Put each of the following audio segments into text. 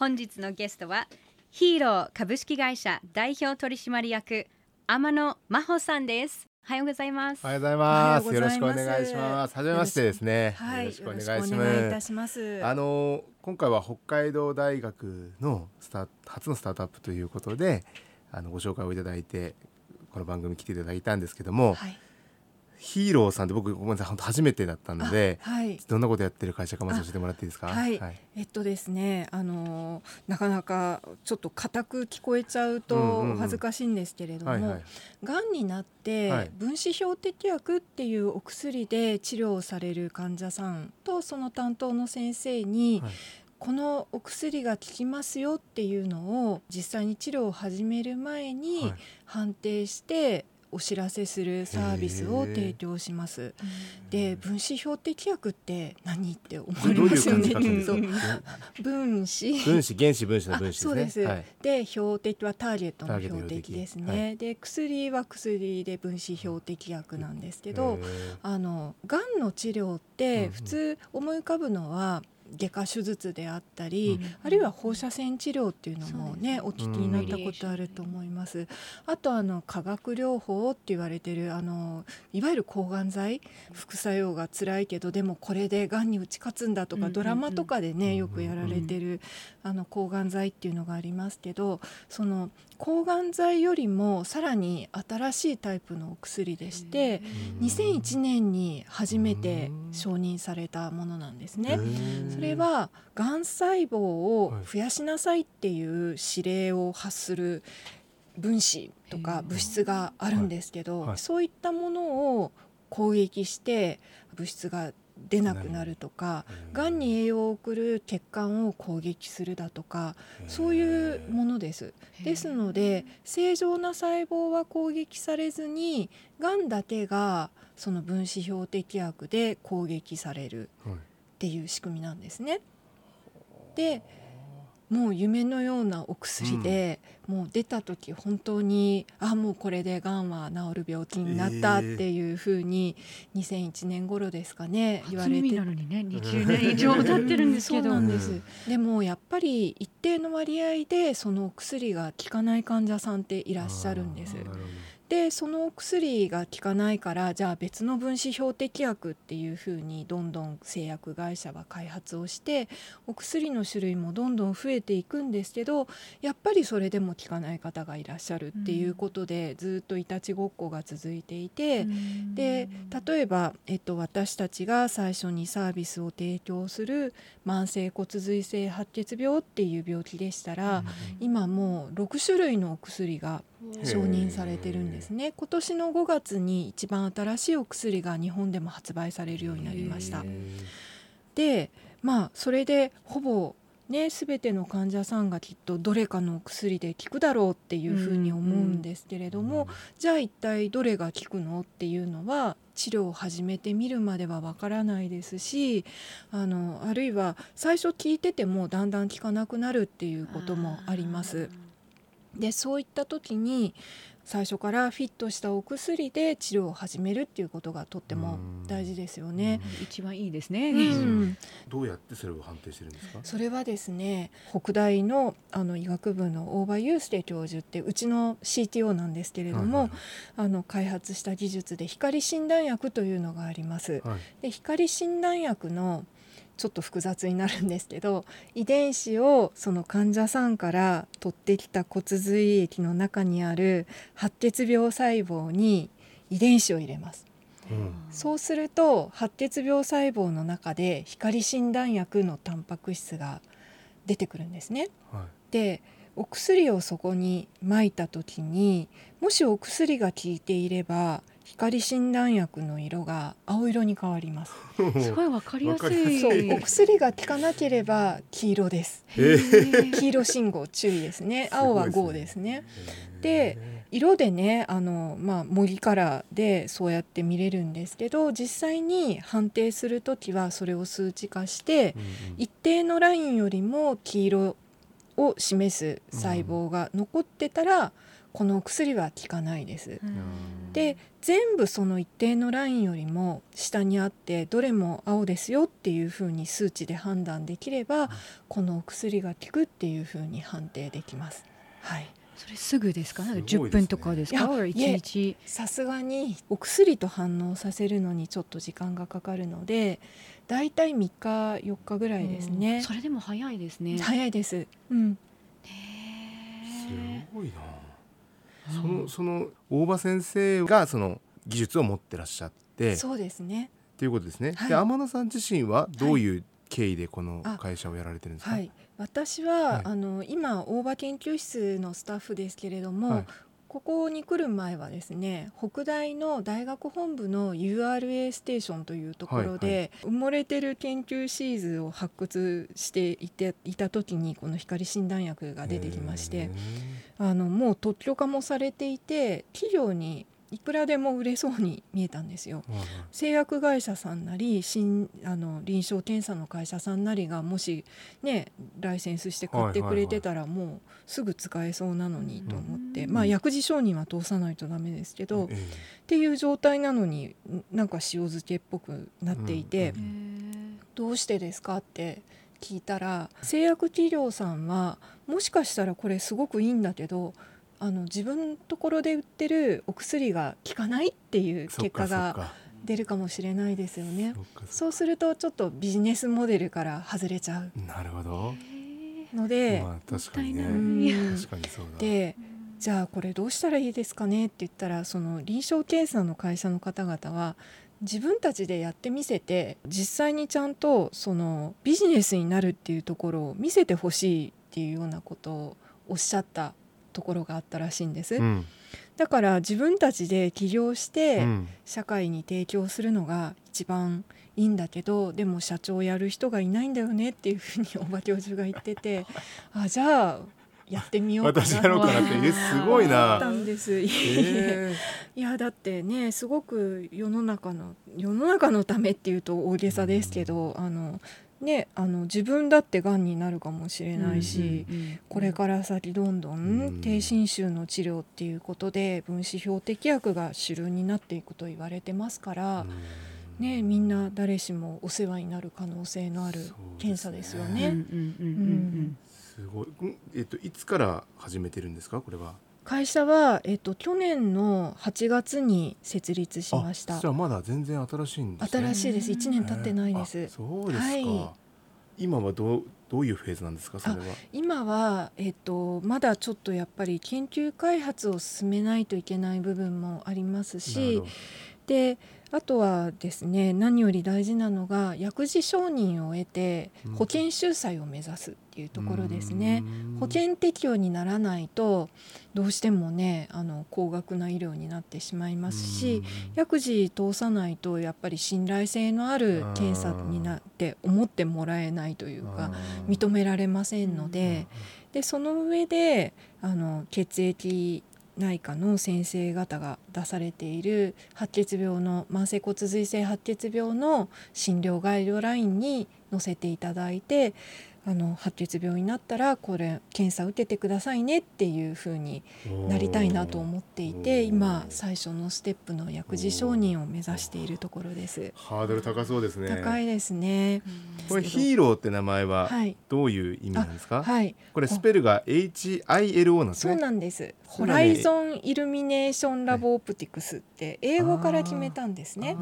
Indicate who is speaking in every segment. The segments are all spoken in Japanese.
Speaker 1: 本日のゲストはヒーロー株式会社代表取締役天野真帆さんです。おはようございます。
Speaker 2: おはようございます。よろしくお願いします。初めましてですね。
Speaker 3: はい、
Speaker 2: よろしくお願いし
Speaker 3: よろしくお願いいたします。
Speaker 2: あの今回は北海道大学のスタ初のスタートアップということであのご紹介をいただいてこの番組来ていただいたんですけども、
Speaker 3: はい、
Speaker 2: ヒーローさんって僕ごめんなさい本当初めてだったので、
Speaker 3: はい、
Speaker 2: どんなことやってる会社かまず教えてもらっていいですか？
Speaker 3: はい、えっとですねあのなかなかちょっと固く聞こえちゃうと恥ずかしいんですけれども、
Speaker 2: はいはい。
Speaker 3: がんになって、
Speaker 2: はい。
Speaker 3: 分子標的薬っていうお薬で治療をされる患者さんとその担当の先生に、
Speaker 2: はい。
Speaker 3: このお薬が効きますよっていうのを実際に治療を始める前に
Speaker 2: はい。
Speaker 3: 判定してお知らせするサービスを提供します。で分子標的薬って何って思われますよね。分子。
Speaker 2: 分子原子分子の分子ですね。
Speaker 3: そうです。
Speaker 2: はい。
Speaker 3: で標的はターゲットの標的です
Speaker 2: 標
Speaker 3: ね。
Speaker 2: 的
Speaker 3: で薬は薬で分子標的薬なんですけど、あのがんの治療っ
Speaker 2: うんうん。
Speaker 3: て普通思い浮かぶのは外科手術であったり、
Speaker 2: うん。
Speaker 3: あるいは放射線治療っていうのもね
Speaker 1: そう
Speaker 3: お聞きになったことあると思います。あとあの化学療法って言われてるあのいわゆる抗がん剤副作用が辛いけどでもこれでがんに打ち勝つんだとか、
Speaker 1: うんうんうん。
Speaker 3: ドラマとかでね
Speaker 2: うん
Speaker 3: よくやられてる、あの抗がん剤っていうのがありますけどその抗がん剤よりもさらに新しいタイプのお薬でして2001年に初めて承認されたものなんですね。それはがん。細胞を増やしなさいっていう指令を発する分子とか物質があるんですけど、そういったものを攻撃して物質が出なくなるとかがん。に栄養を送る血管を攻撃するだとかそういうものです。ですので正常な細胞は攻撃されずにがんだけがその分子標的薬で攻撃される。
Speaker 2: はい
Speaker 3: っていう仕組みなんですね。でもう夢のようなお薬で、もう出た時本当にあもうこれでがんは治る病気になったっていうふうに2001年頃ですかね言われて。
Speaker 1: 初耳なのにね20年以上経ってるんですけ
Speaker 3: そう
Speaker 1: ど
Speaker 3: なんです、でもやっぱり一定の割合でそのお薬が効かない患者さんっていらっしゃるんです。
Speaker 2: あーなるほど
Speaker 3: でそのお薬が効かないからじゃあ別の分子標的薬っていうふうにどんどん製薬会社は開発をしてお薬の種類もどんどん増えていくんですけどやっぱりそれでも効かない方がいらっしゃるっていうことで、ずっといたちごっこが続いていて。で例えば、えっと、私たちが最初にサービスを提供する慢性骨髄性白血病っていう病気でしたら、今もう6種類のお薬が承認されてるんですね。今年の5月に一番新しいお薬が日本でも発売されるようになりました。でまあそれでほぼね全ての患者さんがきっとどれかのお薬で効くだろうっていうふうに思うんですけれども、じゃあ一体どれが効くのっていうのは治療を始めてみるまではわからないですしあのあるいは最初聞いててもだんだん効かなくなるっていうこともあります。でそういった時に最初からフィットしたお薬で治療を始めるっていうことがとっても大事ですよね。
Speaker 1: 一番いいですね、
Speaker 3: うん。
Speaker 2: どうやってそれを判定してる？んですか
Speaker 3: それはですね北大のあの医学部の大場雄介教授ってうちの CTO なんですけれども、
Speaker 2: はいはい。
Speaker 3: あの開発した技術で光診断薬というのがあります。
Speaker 2: はい。
Speaker 3: で光診断薬のちょっと複雑になるんですけど遺伝子をその患者さんから取ってきた骨髄液の中にある白血病細胞に遺伝子を入れます。
Speaker 2: うん
Speaker 3: そうすると白血病細胞の中で光診断薬のタンパク質が出てくるんですね。
Speaker 2: はい
Speaker 3: でお薬をそこに撒いた時にもしお薬が効いていれば光診断薬の色が青色に変わります。
Speaker 1: すごいわかりやすい。
Speaker 3: そうお薬が効かなければ黄色です。黄色信号注意ですね。青は
Speaker 2: すご
Speaker 3: GO
Speaker 2: いで
Speaker 3: ですすね。
Speaker 2: で
Speaker 3: で色でねあの、まあ、模擬カラーでそうやって見れるんですけど実際に判定する時はそれを数値化して一定のラインよりも黄色を示す細胞が残ってたら、このお薬は効かないです。
Speaker 1: うん
Speaker 3: で全部その一定のラインよりも下にあってどれも青ですよっていうふうに数値で判断できればこのお薬が効くっていうふうに判定できます。はい、
Speaker 1: それすぐですか？なんか10
Speaker 2: すごいですね
Speaker 1: 分とかですか？
Speaker 3: いや
Speaker 1: or
Speaker 3: いえ
Speaker 1: 1日。
Speaker 3: さすがにお薬と反応させるのにちょっと時間がかかるのでだいたい3日4日ぐらいですね
Speaker 1: それでも早いですね。
Speaker 3: 早いです、うん、
Speaker 1: へ
Speaker 2: すごいな
Speaker 1: ー
Speaker 2: そのその大場先生がその技術を持ってらっしゃってっ
Speaker 3: そうですね。
Speaker 2: ていうことですね、
Speaker 3: はい。
Speaker 2: で天野さん自身はどういう経緯でこの
Speaker 3: あ
Speaker 2: 会社をやられてるんですか、
Speaker 3: はい。私は、
Speaker 2: はい。
Speaker 3: あの今大場研究室のスタッフですけれども、
Speaker 2: はい
Speaker 3: ここに来る前はですね北大の大学本部の URA ステーションというところで、埋もれてる研究シーズを発掘していていた時にこの光診断薬が出てきまして
Speaker 2: へ
Speaker 3: あのもう特許化もされていて企業にいくらでも売れそうに見えたんですよ。製薬会社さんなり新あの臨床検査の会社さんなりがもしねライセンスして買ってくれてたらもうすぐ使えそうなのにと思って、
Speaker 1: うん
Speaker 3: まあ薬事承認は通さないとダメですけど、っ
Speaker 2: え。
Speaker 3: ていう状態なのにんなんか塩漬けっぽくなっていて、どうしてですかって聞いたら製薬企業さんはもしかしたらこれすごくいいんだけどあの自分のところで売ってるお薬が効かないっていう結果が出るかもしれないですよね。
Speaker 2: そ
Speaker 3: うするとちょっとビジネスモデルから外れちゃう。
Speaker 2: なるほど、
Speaker 3: ので、
Speaker 2: まあ確かにね。
Speaker 3: うん。
Speaker 2: 確かにそうだ。
Speaker 3: でじゃあこれどうしたらいいですかねって言ったらその臨床検査の会社の方々は自分たちでやってみせて実際にちゃんとそのビジネスになるっていうところを見せてほしいっていうようなことをおっしゃったところがあったらしいんです、
Speaker 2: うん。
Speaker 3: だから自分たちで起業して、
Speaker 2: うん。
Speaker 3: 社会に提供するのが一番いいんだけどでも社長をやる人がいないんだよねっていうふうに大場教授が言ってて あじゃあやってみよう
Speaker 2: 私やろうかなってえすごい
Speaker 3: 思った
Speaker 2: なん
Speaker 3: です。いやだってねすごく世の中の世の中のためっていうと大げさですけど、あのねあの自分だってがんになるかもしれないし、
Speaker 1: うんうん
Speaker 3: これから先どんど
Speaker 2: うん。
Speaker 3: ん低侵襲の治療っていうことで分子標的薬が主流になっていくと言われてますから、ね、みんな誰しもお世話になる可能性のある検査ですよ
Speaker 1: うんうん
Speaker 3: ね。
Speaker 1: うん。うん。
Speaker 2: すごい、うん。えっといつから始めてるんですか？これは
Speaker 3: 会社は、えっと、去年の8月に設立しました。
Speaker 2: あじゃあまだ全然新しいんですね。
Speaker 3: 新しいです。1年経ってないで
Speaker 2: あ
Speaker 3: す
Speaker 2: そうですか、
Speaker 3: はい。
Speaker 2: 今はどうどういうフェーズなんですかそれは？
Speaker 3: 今は、えっと、まだちょっとやっぱり研究開発を進めないといけない部分もありますしであとはですね何より大事なのが薬事承認を得て
Speaker 2: うん。
Speaker 3: 保険収載を目指すっていうところですね。
Speaker 2: うん。
Speaker 3: 保険適用にならないとどうしてもねあの高額な医療になってしまいますし薬事通さないとやっぱり信頼性のある検査になって思ってもらえないというか認められませんのででその上であの血液内科の先生方が出されている白血病の慢性骨髄性白血病の診療ガイドラインに載せていただいてあの白血病になったらこれ検査受けてくださいねっていうふうになりたいなと思っていて今最初のステップの薬事承認を目指しているところです。
Speaker 2: ハー。ドル高そうですね。
Speaker 3: 高いですね。
Speaker 2: これヒーローって名前は
Speaker 3: はい
Speaker 2: どういう意味なんですか、
Speaker 3: はい、
Speaker 2: これスペルが HILO なんです
Speaker 3: そう
Speaker 2: ね
Speaker 3: なんです。ホライゾンイルミネーションラボオプティクスって英語から決めたんですね。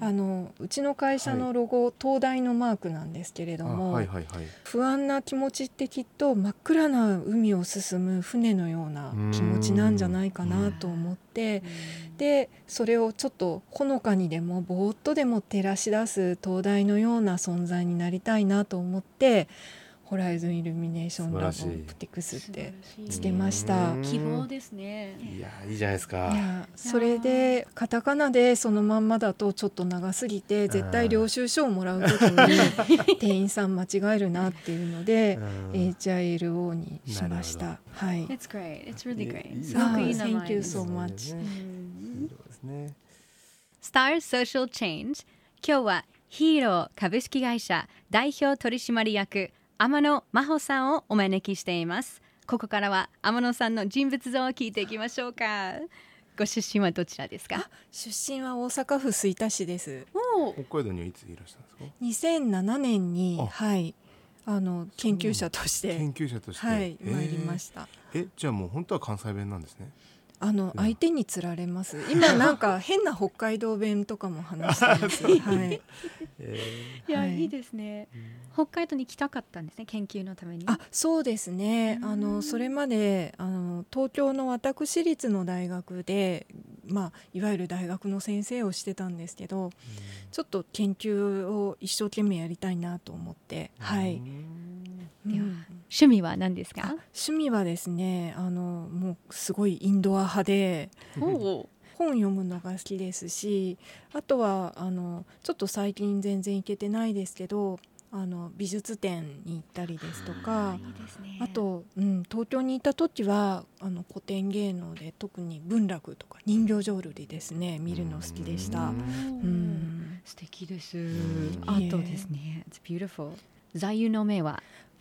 Speaker 3: あのうちの会社のロゴ、東大のマークなんですけれど
Speaker 2: あ
Speaker 3: も、
Speaker 2: はいはいはい。
Speaker 3: 不安な気持ちってきっと真っ暗な海を進む船のような気持ちなんじゃないかなと思ってでそれをちょっとほのかにでもぼーっとでも照らし出す灯台のような存在になりたいなと思ってホライズンイルミネーションラボプティクスって
Speaker 1: 素
Speaker 3: してました。
Speaker 1: 希望ですね。
Speaker 2: いやいいじゃないですか。
Speaker 3: やそれでカタカナでそのまんまだとちょっと長すぎて絶対領収書をもらう時に店員さん間違えるなっていうので
Speaker 2: うん。
Speaker 3: HILO にしました。はい。
Speaker 1: It's great. It's really
Speaker 2: いい
Speaker 1: great.
Speaker 2: いい
Speaker 1: すごくいい名
Speaker 3: Thank
Speaker 1: 前
Speaker 3: you
Speaker 1: です
Speaker 3: so much.
Speaker 2: ね
Speaker 1: うん。
Speaker 2: いいですね。
Speaker 1: Star Social Change 今日はヒーロー株式会社代表取締役天野真帆さんをお招きしています。ここからは天野さんの人物像を聞いていきましょうか。ご出身はどちらですか？
Speaker 3: 出身は大阪府吹田市です。
Speaker 1: お
Speaker 2: 北海道にはいついらしたんですか
Speaker 3: ？2007年に
Speaker 2: あ。
Speaker 3: はい。あの研究者として
Speaker 2: 研究者として。
Speaker 3: はい
Speaker 2: えー
Speaker 3: 参りました。
Speaker 2: えじゃあもう本当は関西弁なんですね
Speaker 3: あの
Speaker 2: ん。
Speaker 3: 相手につられます。今なんか 変な北海道弁とかも話してます。はい。
Speaker 2: え
Speaker 1: いや、
Speaker 3: はい。
Speaker 1: い、いですね。北海道に来たかったんですね研究のために。
Speaker 3: あ、そうですね。
Speaker 1: うん。
Speaker 3: あのそれまであの東京の私立の大学で、まあいわゆる大学の先生をしてたんですけど、ちょっと研究を一生懸命やりたいなと思って、はい。
Speaker 1: では
Speaker 3: うん。
Speaker 1: 趣味は何です
Speaker 3: あ
Speaker 1: か
Speaker 3: 趣味はですね、あのもうすごいインドア派で。
Speaker 1: お
Speaker 3: 本読むのが好きですしあとはあのちょっと最近全然行けてないですけどあの美術展に行ったりですとか
Speaker 1: ね。
Speaker 3: あと、うん、東京にいた時はあの古典芸能で特に文楽とか人形浄瑠璃ですね見るの好きでした。
Speaker 1: お
Speaker 3: う
Speaker 1: ー
Speaker 3: ん。
Speaker 1: 素敵です。
Speaker 2: ん。
Speaker 1: アートですね It's beautiful 座右の銘は？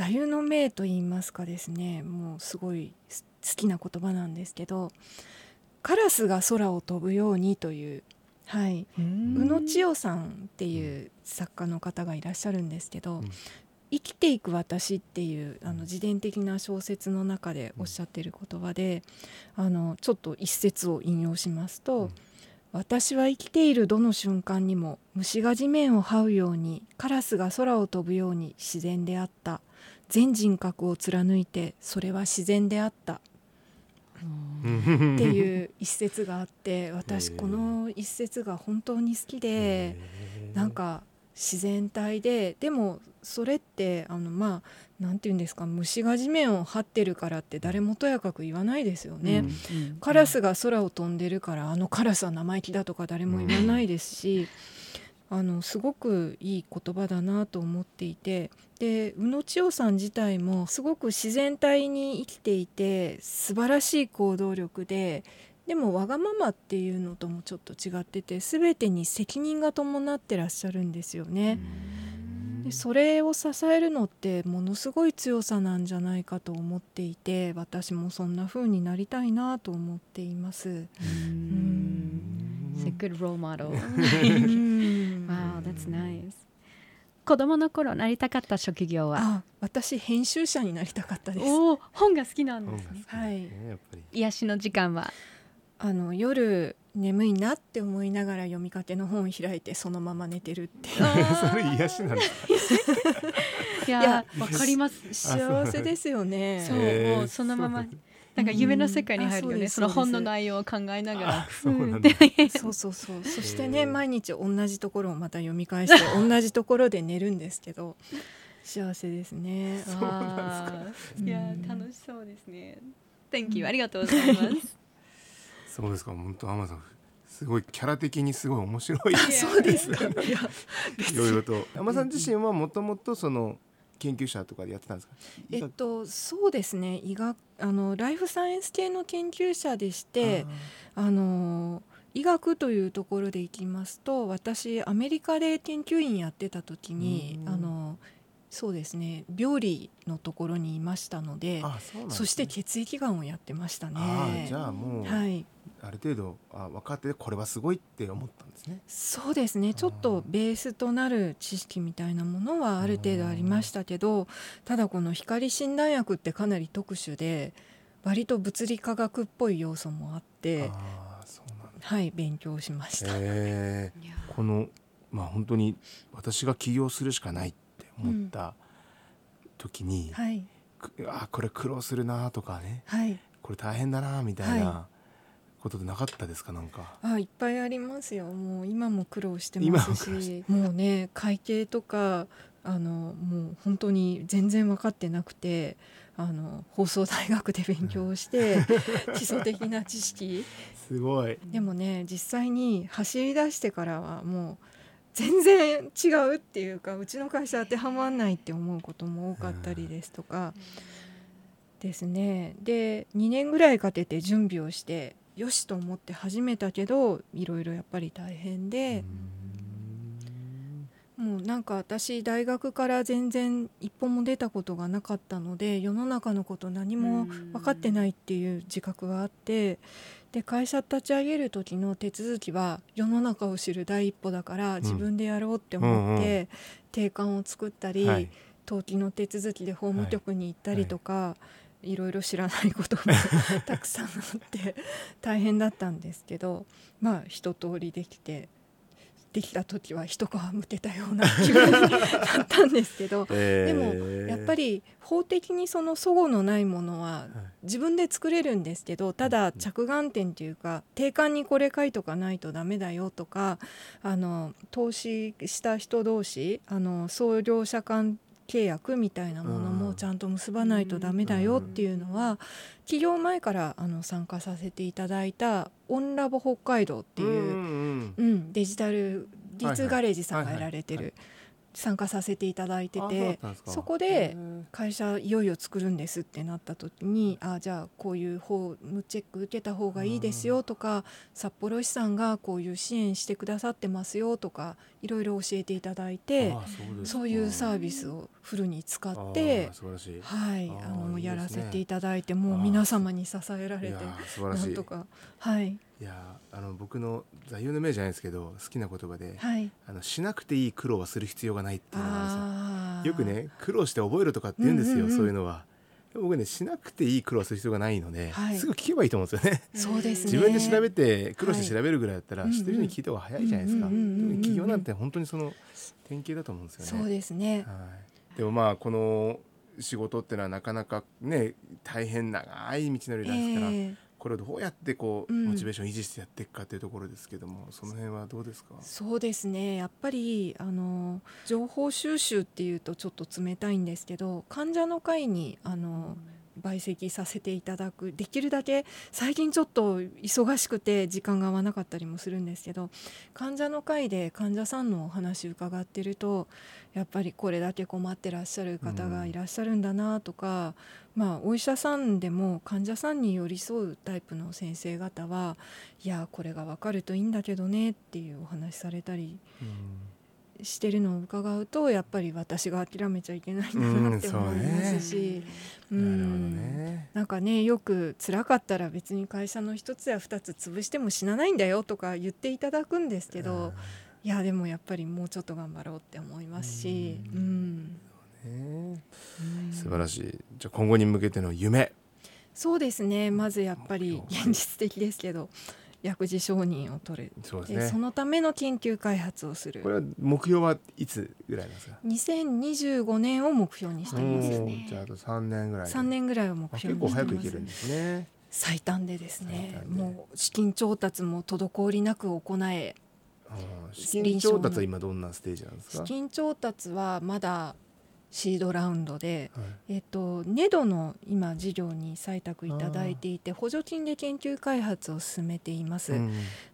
Speaker 3: 座右の銘と言いますかですねもうすごいす好きな言葉なんですけど「カラスが空を飛ぶように」という、はい、宇野千代さんっていう作家の方がいらっしゃるんですけど「
Speaker 2: うん。
Speaker 3: 生きていく私」っていうあの自伝的な小説の中でおっしゃってる言葉であのちょっと一節を引用しますと「
Speaker 2: うん
Speaker 3: 私は生きているどの瞬間にも虫が地面を這うようにカラスが空を飛ぶように自然であった。全人格を貫いてそれは自然であった」
Speaker 2: っ
Speaker 3: っていう一節があって私この一節が本当に好きでなんか自然体ででもそれってあのまあなんて言うんですか虫が地面を這ってるからって誰もとやかく言わないですよね。
Speaker 2: うん
Speaker 3: カラスが空を飛んでるからあのカラスは生意気だとか誰も言わないですし、あのすごくいい言葉だなと思っていてで宇野千代さん自体もすごく自然体に生きていて素晴らしい行動力ででもわがままっていうのともちょっと違ってて全てに責任が伴ってらっしゃるんですよね。でそれを支えるのってものすごい強さなんじゃないかと思っていて私もそんな風になりたいなと思っています。
Speaker 1: うん。
Speaker 3: ん。
Speaker 1: It's a good role model
Speaker 3: うん。
Speaker 1: Wow that's nice. 子供の頃なりたかった職業は？
Speaker 3: あ私編集者になりたかったです。
Speaker 1: おー本が好きなんですね。
Speaker 3: はい。
Speaker 1: 癒しの時間は？
Speaker 3: あの夜眠いなって思いながら読みかけの本を開いてそのまま寝てるっていう。
Speaker 2: それ癒しなんですか
Speaker 1: いやわかります。
Speaker 3: 幸せですよね。
Speaker 1: そうもうそのままなんか夢の世界に入るよね、
Speaker 3: うん。あ
Speaker 1: その
Speaker 3: そうです
Speaker 1: 本の内容を考えながら。
Speaker 2: あそう
Speaker 3: そうそうそう。そして
Speaker 2: へ
Speaker 3: ね
Speaker 2: ー
Speaker 3: 毎日同じところをまた読み返して 同じところで寝るんですけど幸せですね。
Speaker 2: そうなん
Speaker 1: あー。いや
Speaker 3: うん。
Speaker 1: 楽しそうですね。Thank you ありがとうございます
Speaker 2: そうですか。本当アマさんすごいキャラ的にすごい面白い。
Speaker 3: そうですか。い
Speaker 2: ろいろと。アマさん自身はもともとその研究者とかでやってたんですか？
Speaker 3: えっとそうですね。医学あのライフサイエンス系の研究者でしてあの医学というところでいきますと私アメリカで研究員やってた時に
Speaker 2: うん。
Speaker 3: あのそうですね。病理のところにいましたので
Speaker 2: ね。
Speaker 3: そして血液がんをやってましたね。
Speaker 2: じゃあもう、
Speaker 3: はい、
Speaker 2: ある程度あ分かっててこれはすごいって思ったんですね。
Speaker 3: そうですね。ちょっとベースとなる知識みたいなものはある程度ありましたけどただこの光診断薬ってかなり特殊で割と物理科学っぽい要素もあって
Speaker 2: ああそうなんだ。
Speaker 3: はい勉強しました。
Speaker 2: へえ
Speaker 1: いや
Speaker 2: このまあ本当に私が起業するしかないって思った時に、
Speaker 3: はい。
Speaker 2: くあこれ苦労するなとかね
Speaker 3: はい。
Speaker 2: これ大変だなみたいな
Speaker 3: は
Speaker 2: ことでなかったですかなんか？
Speaker 3: あいっぱいありますよ。もう今も苦労してますしもうね会計とかあのもう本当に全然分かってなくてあの放送大学で勉強して 基礎的な知識。
Speaker 2: すごい。
Speaker 3: でもね実際に走り出してからはもう全然違うっていうかうちの会社当てはまんないって思うことも多かったりですとか。ですね。で2年ぐらいかけて準備をしてよしと思って始めたけどいろいろやっぱり大変で。もうなんか私大学から全然一歩も出たことがなかったので世の中のこと何も分かってないっていう自覚があってで会社立ち上げる時の手続きは世の中を知る第一歩だから自分でやろうって思って定款を作ったり、
Speaker 2: はい。
Speaker 3: 登記の手続きで法務局に行ったりとか、い、ろいろ知らないことも たくさんあって大変だったんですけどまあ一通りできてできた時は一皮むけたような気分になったんですけど でもやっぱり法的にその齟齬のないものは自分で作れるんですけどただ着眼点というか定款にこれ書いとかないとダメだよとかあの投資した人同士あの創業者間契約みたいなものもちゃんと結ばないとダメだよっていうのは起業前からあの参加させていただいたオンラボ北海道っていう、
Speaker 2: うん
Speaker 3: うん、デジタルリーツガレージさんが
Speaker 2: はいはい
Speaker 3: やられて
Speaker 2: はい。
Speaker 3: る参加させていただいててそこで会社いよいよ作るんですってなった時にあじゃあこういう法務チェック受けた方がいいですよとか札幌市さんがこういう支援してくださってますよとかいろいろ教えていただいて
Speaker 2: あそう
Speaker 3: いうサービスをフルに使っ
Speaker 2: あ
Speaker 3: てはい
Speaker 2: あ
Speaker 3: のやらせていただいてもう皆様に支えられてなんとか。はい
Speaker 2: いやーあの僕の座右の銘じゃないですけど好きな言葉で、
Speaker 3: はい。
Speaker 2: あのしなくていい苦労はする必要がないっていうのがよ。くね苦労して覚えるとかって言うんですよ、
Speaker 3: うんうん。うん
Speaker 2: そういうのは。僕ねしなくていい苦労する必要がないので、
Speaker 3: はい。
Speaker 2: すぐ聞けばいいと思うんですよね。
Speaker 3: そうですね。
Speaker 2: 自分で調べて苦労して
Speaker 3: はい
Speaker 2: 調べるぐらいだったら、
Speaker 3: うんうん。
Speaker 2: 知ってる人に聞いた方が早いじゃないですか、企業なんて本当にその典型だと思うんですよね。
Speaker 3: そうですね。
Speaker 2: はい、でもまあこの仕事ってのはなかなかね大変長い道のりですから、
Speaker 3: ええ
Speaker 2: これをどうやってこう
Speaker 3: うん。
Speaker 2: モチベーションを維持してやっていくかというところですけども、その辺はどうですか？
Speaker 3: そうですね。やっぱりあの情報収集っていうとちょっと冷たいんですけど患者の会にあの陪席させていただくできるだけ最近ちょっと忙しくて時間が合わなかったりもするんですけど患者の会で患者さんのお話伺ってるとやっぱりこれだけ困ってらっしゃる方がいらっしゃるんだなとか、まあお医者さんでも患者さんに寄り添うタイプの先生方はいやこれが分かるといいんだけどねっていうお話されたりしてるのを伺うとやっぱり私が諦めちゃいけないんだなって
Speaker 2: うん
Speaker 3: 思いますし、うん
Speaker 2: ね。
Speaker 3: なんかねよく辛かったら別に会社の一つや二つ潰しても死なないんだよとか言っていただくんですけど、いやでもやっぱりもうちょっと頑張ろうって思いますし、
Speaker 2: う
Speaker 3: うん。
Speaker 2: 素晴らしい。じゃあ今後に向けての夢。
Speaker 3: そうですね。まずやっぱり現実的ですけど薬事承認を取る。
Speaker 2: そうです
Speaker 3: でそ
Speaker 2: ね
Speaker 3: のための研究開発をする。
Speaker 2: これは目標はいつぐらいですか
Speaker 3: ？2025年を目標にしています。
Speaker 2: お
Speaker 3: ね
Speaker 2: ーじゃああと3年ぐらいで。
Speaker 3: 3年ぐらいを目
Speaker 2: あ
Speaker 3: 標
Speaker 2: 結構
Speaker 3: にしてます。
Speaker 2: 早くいけるんですね。
Speaker 3: 最短でですね。もう資金調達も滞りなく行え。
Speaker 2: 資金調達は今どんなステージなんですか？
Speaker 3: 資金調達はまだシードラウンドで、
Speaker 2: はい。
Speaker 3: えっと、ネドの今事業に採択いただいていて補助金で研究開発を進めています、
Speaker 2: うん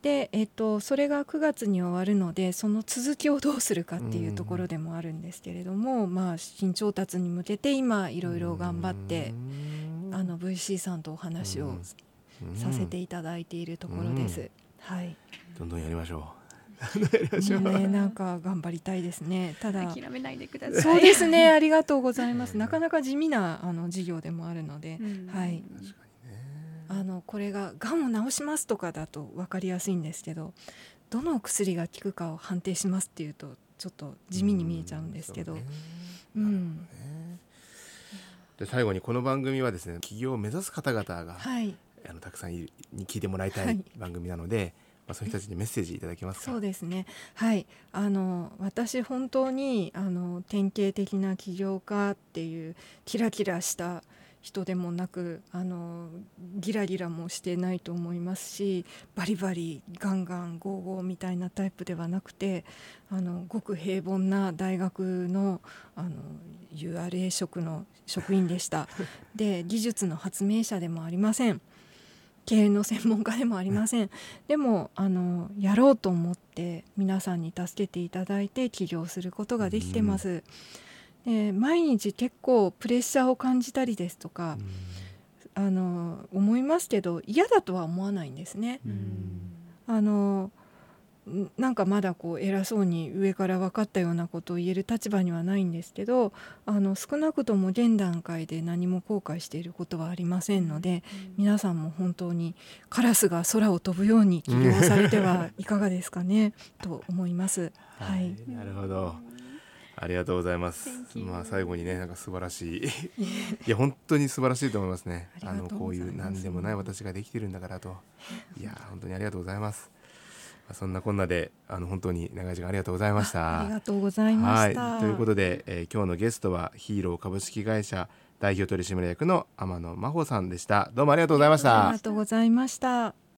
Speaker 3: で、えっと、それが9月に終わるのでその続きをどうするかっていうところでもあるんですけれども、まあ資金調達に向けて今いろいろ頑張って
Speaker 2: うん。
Speaker 3: あの VC さんとお話を
Speaker 2: うん。
Speaker 3: させていただいているところです。はい、
Speaker 2: どんどんやりましょう
Speaker 3: ねなんか頑張りたいですね。ただ
Speaker 1: 諦めないでください。
Speaker 3: そうですね。ありがとうございます。なかなか地味なあの事業でもあるので、
Speaker 1: うん。
Speaker 3: はい。
Speaker 2: 確かにね。
Speaker 3: あのこれががんを治しますとかだと分かりやすいんですけどどのお薬が効くかを判定しますっていうとちょっと地味に見えちゃうんですけど、
Speaker 2: そう
Speaker 3: ん。
Speaker 2: ね。で最後にこの番組はですね起業を目指す方々が、
Speaker 3: はい。
Speaker 2: あのたくさんに聞いてもらいた
Speaker 3: はいい。
Speaker 2: 番組なので、まあ、そういう人たちにメッセージいただけますか？
Speaker 3: そうですね。はい。あの私本当にあの典型的な起業家っていうキラキラした人でもなくあのギラギラもしてないと思いますしバリバリガンガンゴーゴーみたいなタイプではなくてあのごく平凡な大学のあの URA 職の職員でした。で技術の発明者でもありません。経営の専門家でもありませんでもあのやろうと思って皆さんに助けていただいて起業することができてます。で毎日結構プレッシャーを感じたりですとか、あの思いますけど嫌だとは思わないんですね。あのなんかまだこう偉そうに上から分かったようなことを言える立場にはないんですけどあの少なくとも現段階で何も後悔していることはありませんので、うん、皆さんも本当にカラスが空を飛ぶように起業されてはいかがですかねと思います。はい、
Speaker 2: なるほどありがとうございます。まあ最後にねなんか素晴らしいいや本当に素晴らしいと思いますね。あのこういう何でもない私ができてるんだからといや本当にありがとうございます。そんなこんなであの本当に長い時間ありがとうございました。
Speaker 3: ありがとうございました、
Speaker 2: はい、ということで、えー、今日のゲストはヒーロー株式会社代表取締役の天野真帆さんでした。どうもありがとうございました。
Speaker 3: ありがとうございました